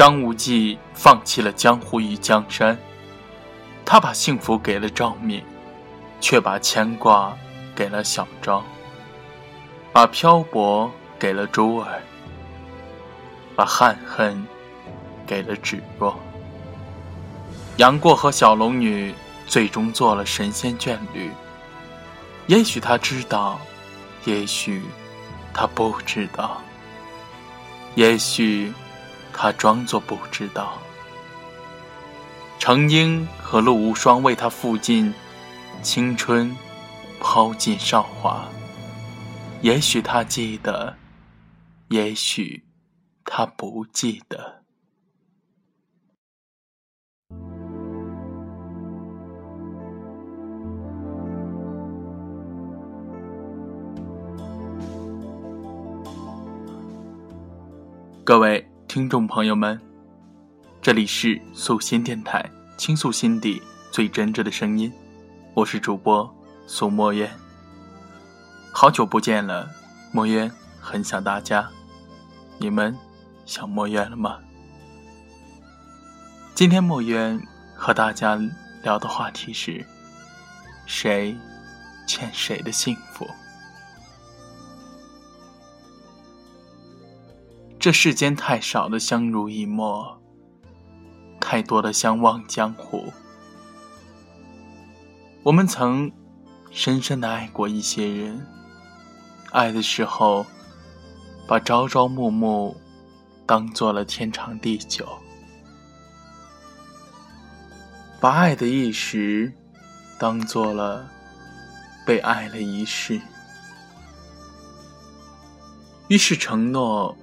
张无忌放弃了江湖与江山，他把幸福给了赵敏，却把牵挂给了小昭，把漂泊给了珠儿，把憾恨给了芷若。杨过和小龙女最终做了神仙眷侣。也许他知道，也许他不知道，也许他装作不知道。程英和陆无双为他付尽青春，抛尽韶华。也许他记得，也许他不记得。各位听众朋友们，这里是素心电台，倾诉心底最真挚的声音，我是主播苏墨渊。好久不见了，墨渊很想大家，你们想墨渊了吗？今天墨渊和大家聊的话题是：谁欠谁的幸福？这世间太少的相濡以沫，太多的相忘江湖。我们曾深深的爱过一些人，爱的时候把朝朝暮暮当做了天长地久，把爱的一时当做了被爱了一世，于是承诺。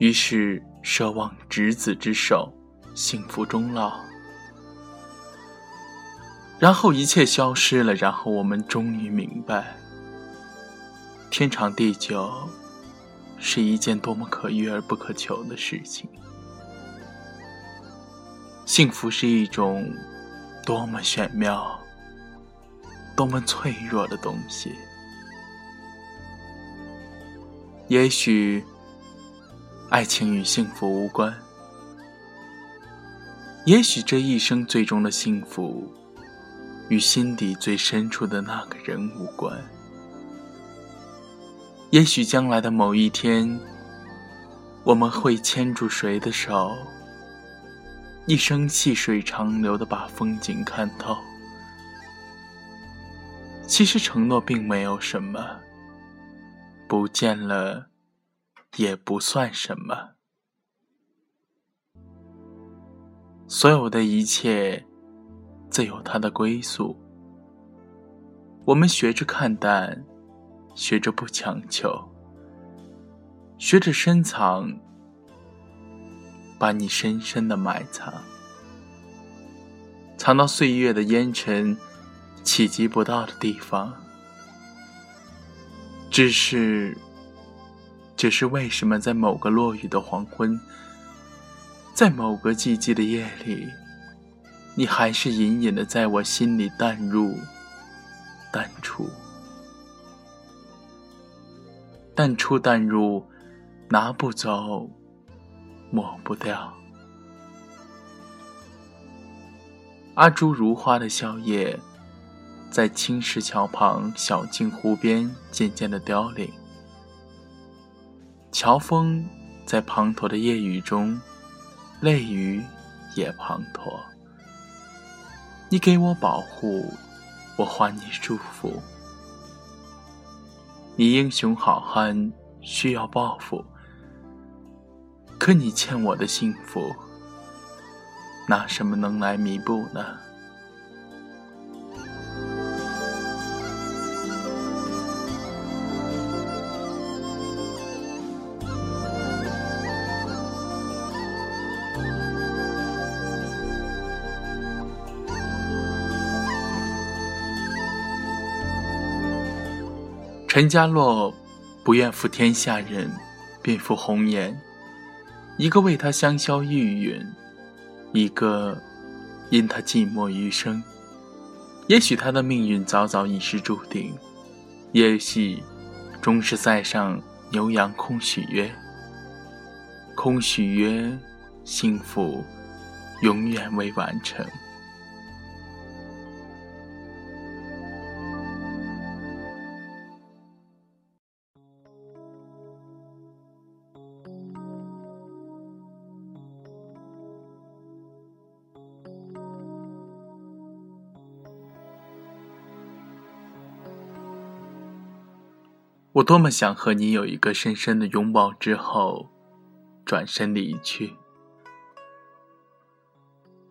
于是奢望执子之手，幸福终老。然后一切消失了，然后我们终于明白，天长地久是一件多么可遇而不可求的事情。幸福是一种多么玄妙、多么脆弱的东西。也许。爱情与幸福无关，也许这一生最终的幸福，与心底最深处的那个人无关。也许将来的某一天，我们会牵住谁的手，一生细水长流的把风景看透。其实承诺并没有什么，不见了。也不算什么，所有的一切自有它的归宿。我们学着看淡，学着不强求，学着深藏，把你深深的埋藏，藏到岁月的烟尘企及不到的地方。只是。只是为什么在某个落雨的黄昏，在某个寂寂的夜里，你还是隐隐的在我心里淡入、淡出、淡出、淡入，拿不走，抹不掉。阿朱如花的笑靥，在青石桥旁小径湖边渐渐的凋零。乔峰在滂沱的夜雨中，泪雨也滂沱。你给我保护，我还你祝福。你英雄好汉需要报复，可你欠我的幸福，拿什么能来弥补呢？陈家洛不愿负天下人，便负红颜。一个为他香消玉殒，一个因他寂寞余生。也许他的命运早早已是注定，也许终是塞上牛羊空许约。空许约，幸福永远未完成。我多么想和你有一个深深的拥抱，之后转身离去。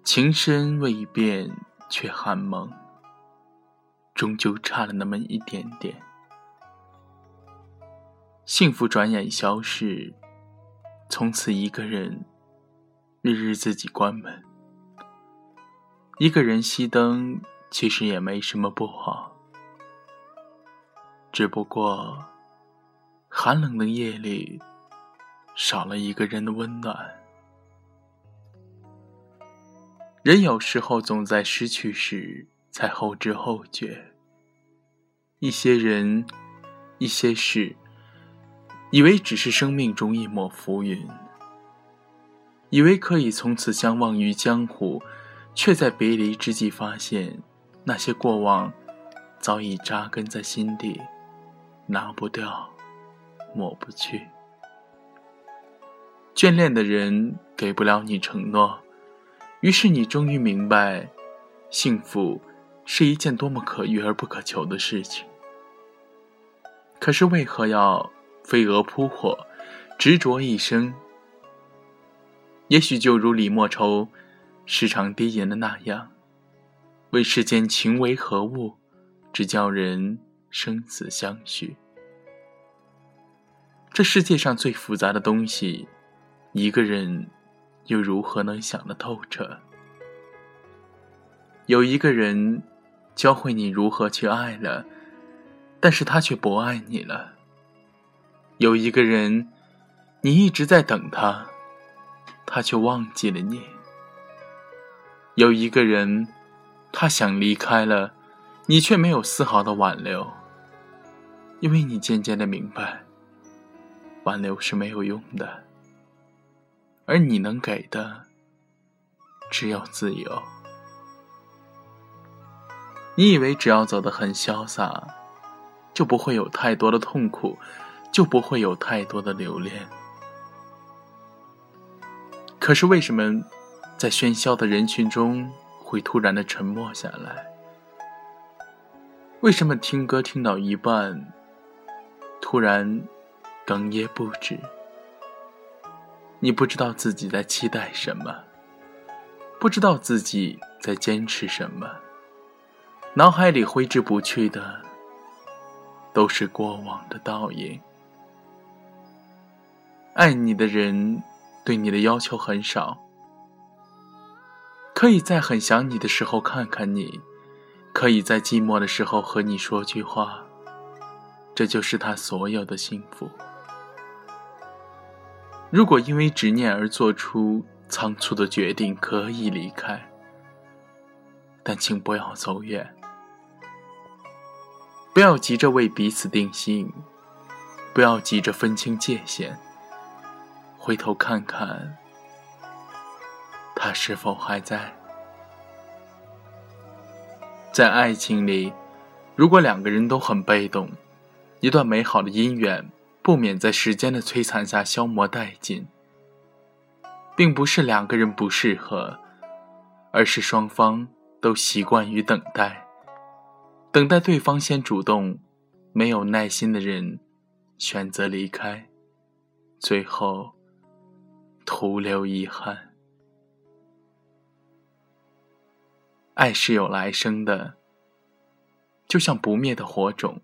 情深未变，却寒盟，终究差了那么一点点。幸福转眼消逝，从此一个人，日日自己关门。一个人熄灯，其实也没什么不好。只不过，寒冷的夜里，少了一个人的温暖。人有时候总在失去时才后知后觉。一些人，一些事，以为只是生命中一抹浮云，以为可以从此相忘于江湖，却在别离之际发现，那些过往早已扎根在心底。拿不掉，抹不去。眷恋的人给不了你承诺，于是你终于明白，幸福是一件多么可遇而不可求的事情。可是为何要飞蛾扑火，执着一生？也许就如李莫愁时常低吟的那样：“问世间情为何物，只叫人。”生死相许，这世界上最复杂的东西，一个人又如何能想得透彻？有一个人教会你如何去爱了，但是他却不爱你了；有一个人，你一直在等他，他却忘记了你；有一个人，他想离开了，你却没有丝毫的挽留。因为你渐渐的明白，挽留是没有用的，而你能给的只有自由。你以为只要走得很潇洒，就不会有太多的痛苦，就不会有太多的留恋。可是为什么在喧嚣的人群中会突然的沉默下来？为什么听歌听到一半？突然，哽咽不止。你不知道自己在期待什么，不知道自己在坚持什么，脑海里挥之不去的，都是过往的倒影。爱你的人，对你的要求很少，可以在很想你的时候看看你，可以在寂寞的时候和你说句话。这就是他所有的幸福。如果因为执念而做出仓促的决定，可以离开，但请不要走远，不要急着为彼此定性，不要急着分清界限，回头看看，他是否还在。在爱情里，如果两个人都很被动。一段美好的姻缘，不免在时间的摧残下消磨殆尽，并不是两个人不适合，而是双方都习惯于等待，等待对方先主动，没有耐心的人选择离开，最后徒留遗憾。爱是有来生的，就像不灭的火种。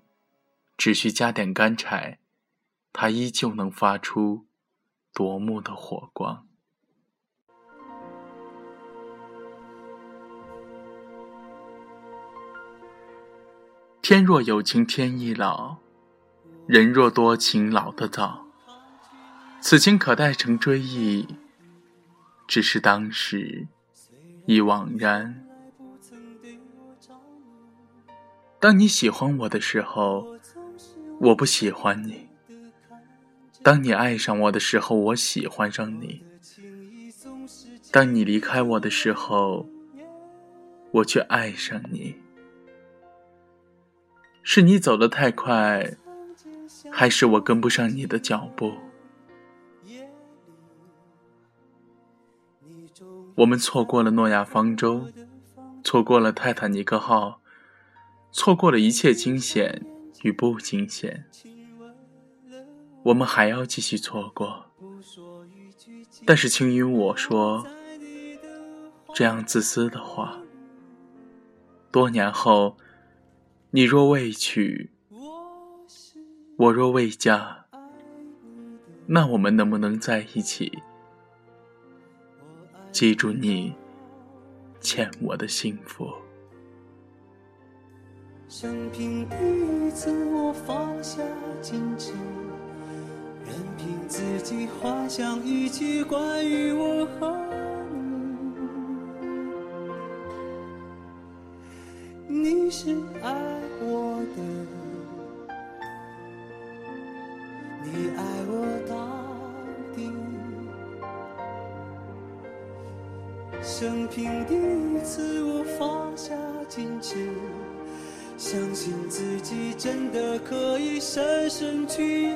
只需加点干柴，它依旧能发出夺目的火光。天若有情天亦老，人若多情老得早。此情可待成追忆，只是当时已惘然。当你喜欢我的时候。我不喜欢你。当你爱上我的时候，我喜欢上你。当你离开我的时候，我却爱上你。是你走得太快，还是我跟不上你的脚步？我们错过了诺亚方舟，错过了泰坦尼克号，错过了一切惊险与不惊险。我们还要继续错过，但是请允我说这样自私的话。多年后，你若未娶，我若未嫁，那我们能不能在一起？记住你欠我的幸福。生平第一次，我放下矜持，自己幻想一切关于我和你。你是爱我的，你爱我到底。生平第一次，我放下矜持，相信自己真的可以深深去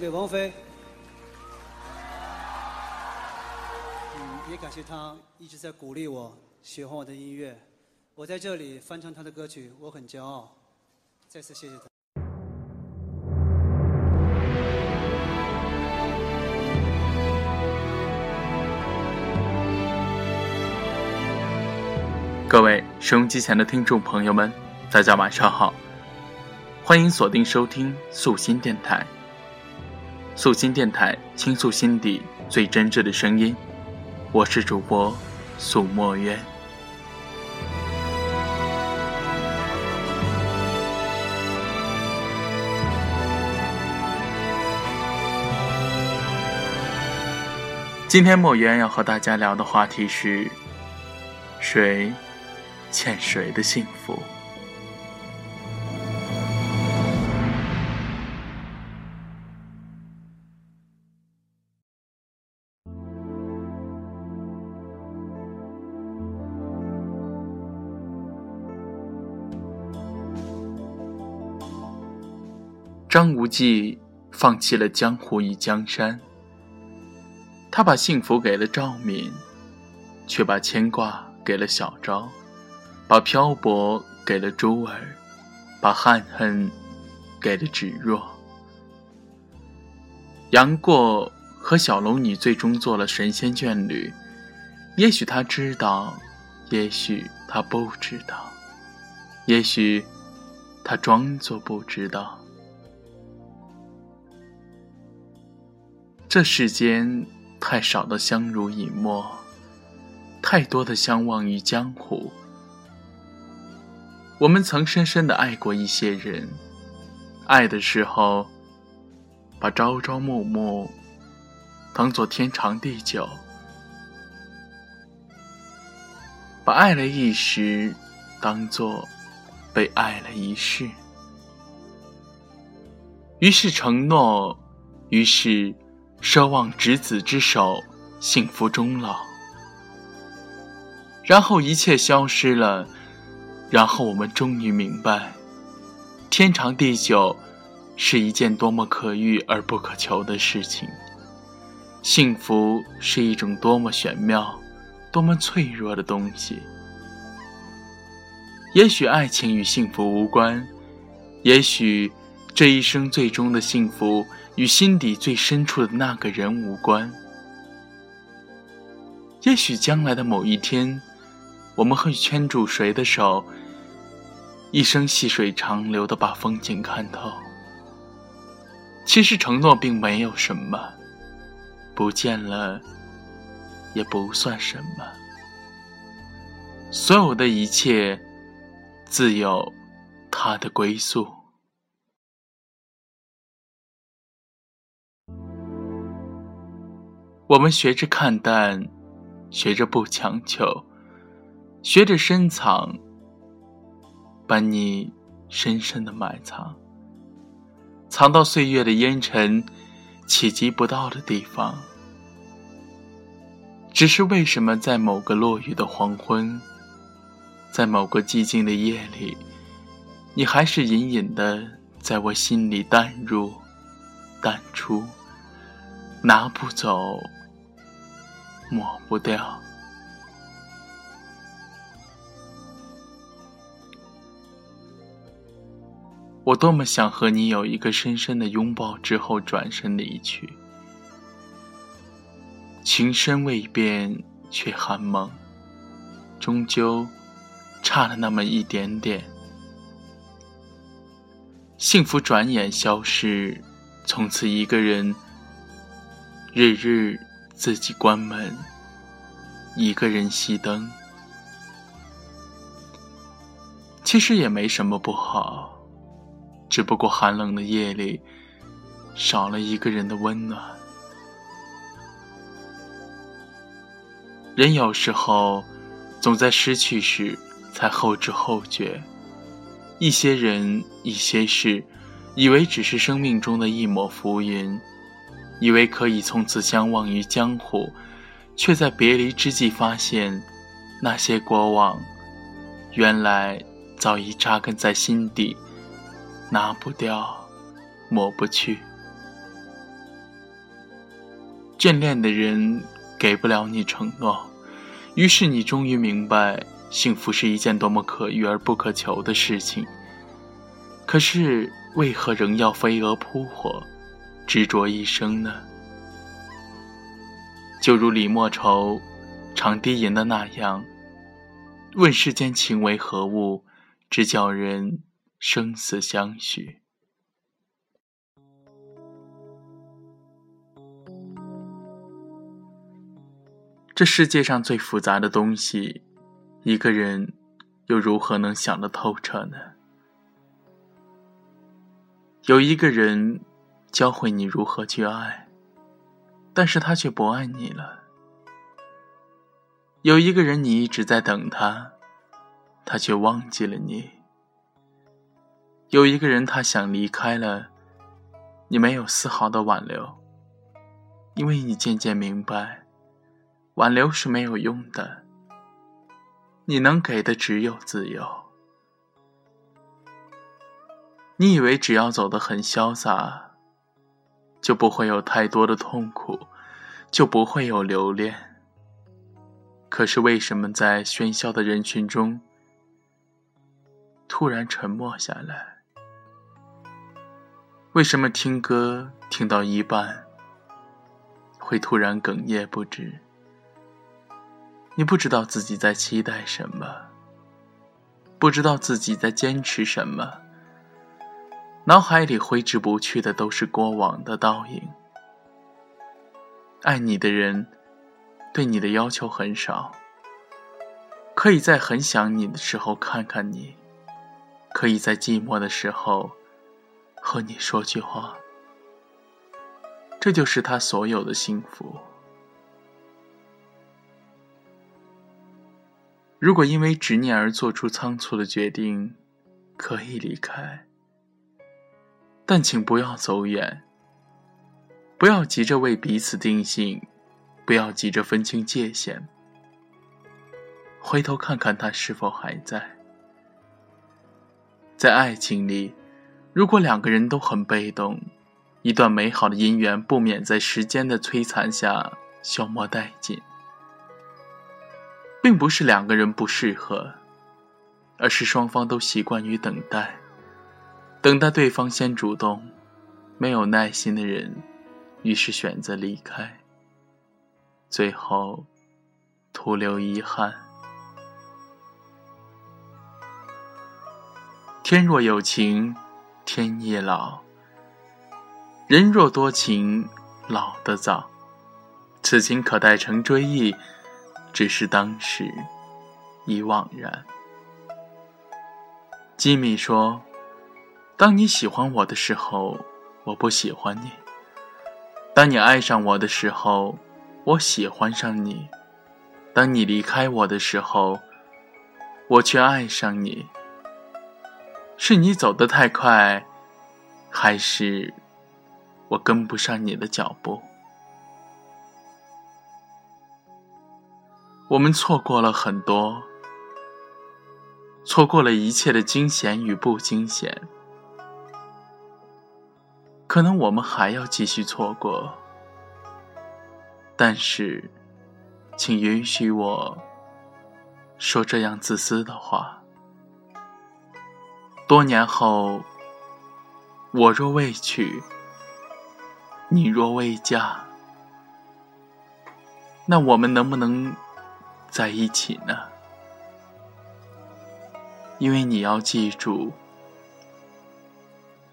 给王菲。也感谢他一直在鼓励我，喜欢我的音乐。我在这里翻唱他的歌曲，我很骄傲。再次谢谢他。各位收音机前的听众朋友们，大家晚上好，欢迎锁定收听素心电台。素心电台倾诉心底最真挚的声音。我是主播素墨渊。今天墨渊要和大家聊的话题是：谁欠谁的幸福？张无忌放弃了江湖与江山，他把幸福给了赵敏，却把牵挂给了小昭，把漂泊给了珠儿，把憾恨给了芷若。杨过和小龙女最终做了神仙眷侣，也许他知道，也许他不知道，也许他装作不知道。这世间太少的相濡以沫，太多的相忘于江湖。我们曾深深的爱过一些人，爱的时候，把朝朝暮暮当做天长地久；把爱了一时，当做被爱了一世。于是承诺，于是奢望执子之手，幸福终老。然后一切消失了，然后我们终于明白，天长地久是一件多么可遇而不可求的事情，幸福是一种多么玄妙、多么脆弱的东西。也许爱情与幸福无关，也许。这一生最终的幸福与心底最深处的那个人无关。也许将来的某一天，我们会牵住谁的手，一生细水长流的把风景看透。其实承诺并没有什么，不见了也不算什么。所有的一切，自有它的归宿。我们学着看淡，学着不强求，学着深藏，把你深深的埋藏，藏到岁月的烟尘企及不到的地方。只是为什么在某个落雨的黄昏，在某个寂静的夜里，你还是隐隐的在我心里淡入、淡出，拿不走。抹不掉。我多么想和你有一个深深的拥抱，之后转身离去。情深未变，却寒梦，终究差了那么一点点。幸福转眼消失，从此一个人，日日。自己关门，一个人熄灯，其实也没什么不好，只不过寒冷的夜里少了一个人的温暖。人有时候总在失去时才后知后觉，一些人，一些事，以为只是生命中的一抹浮云。以为可以从此相忘于江湖，却在别离之际发现，那些过往，原来早已扎根在心底，拿不掉，抹不去。眷恋的人给不了你承诺，于是你终于明白，幸福是一件多么可遇而不可求的事情。可是，为何仍要飞蛾扑火？执着一生呢？就如李莫愁长低吟的那样：“问世间情为何物，只叫人生死相许。”这世界上最复杂的东西，一个人又如何能想得透彻呢？有一个人。教会你如何去爱，但是他却不爱你了。有一个人，你一直在等他，他却忘记了你。有一个人，他想离开了，你没有丝毫的挽留，因为你渐渐明白，挽留是没有用的。你能给的只有自由。你以为只要走得很潇洒。就不会有太多的痛苦，就不会有留恋。可是为什么在喧嚣的人群中，突然沉默下来？为什么听歌听到一半，会突然哽咽不止？你不知道自己在期待什么，不知道自己在坚持什么。脑海里挥之不去的都是过往的倒影。爱你的人，对你的要求很少，可以在很想你的时候看看你，可以在寂寞的时候和你说句话，这就是他所有的幸福。如果因为执念而做出仓促的决定，可以离开，但请不要走远。不要急着为彼此定性，不要急着分清界限。回头看看他是否还在。在爱情里，如果两个人都很被动，一段美好的姻缘不免在时间的摧残下消磨殆尽。并不是两个人不适合，而是双方都习惯于等待，等待对方先主动。没有耐心的人，于是选择离开，最后徒留遗憾。天若有情天亦老，人若多情老得早。此情可待成追忆。只是当时已惘然。吉米说：“当你喜欢我的时候，我不喜欢你；当你爱上我的时候，我喜欢上你；当你离开我的时候，我却爱上你。是你走得太快，还是我跟不上你的脚步？”我们错过了很多，错过了一切的惊险与不惊险，可能我们还要继续错过。但是，请允许我说这样自私的话：多年后，我若未娶，你若未嫁，那我们能不能？在一起呢，因为你要记住，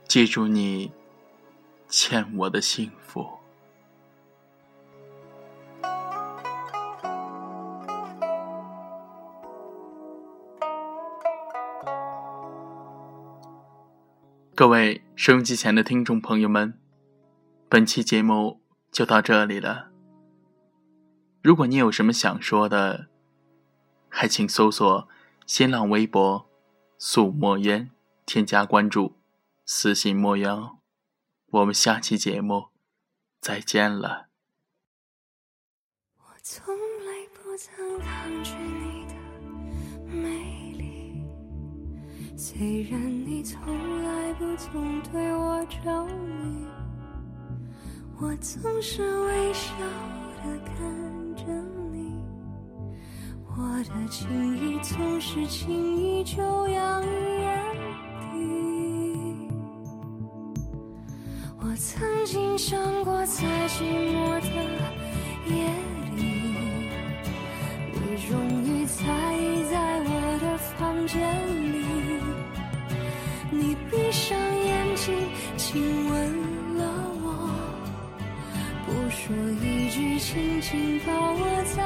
记住你欠我的幸福。各位收音机前的听众朋友们，本期节目就到这里了。如果你有什么想说的，还请搜索新浪微博“素墨烟”，添加关注，私信墨瑶。我们下期节目再见了。我从来不曾抗拒你的美丽，虽然你从来不曾对我着迷，我总是微笑的看着你。我的情意总是轻易就洋溢曾经想过，在寂寞的夜里，你终于在意在我的房间里。你闭上眼睛，亲吻了我，不说一句，轻轻抱我在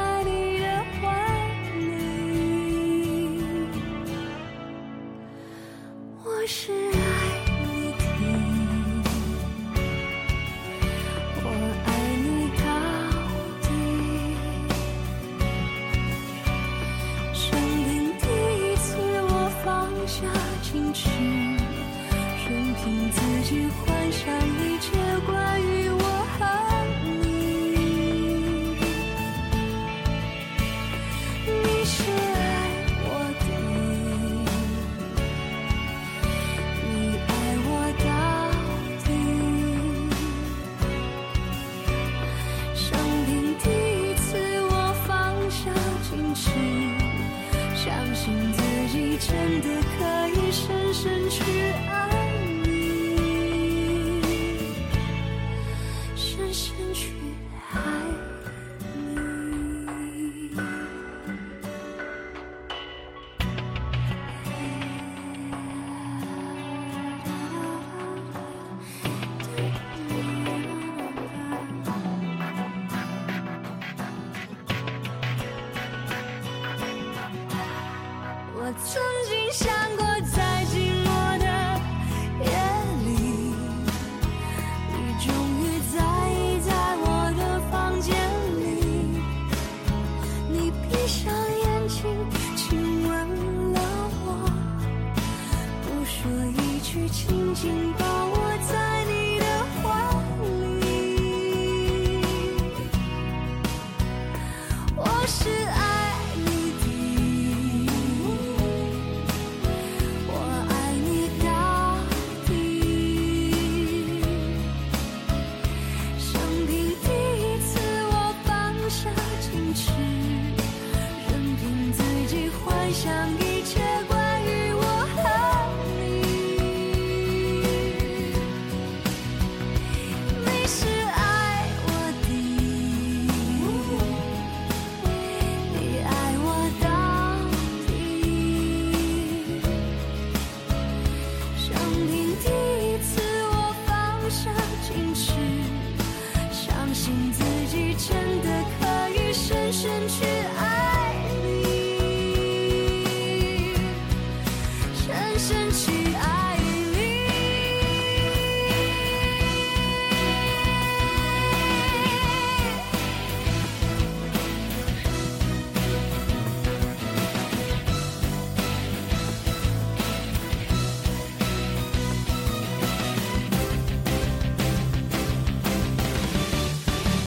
曾经想。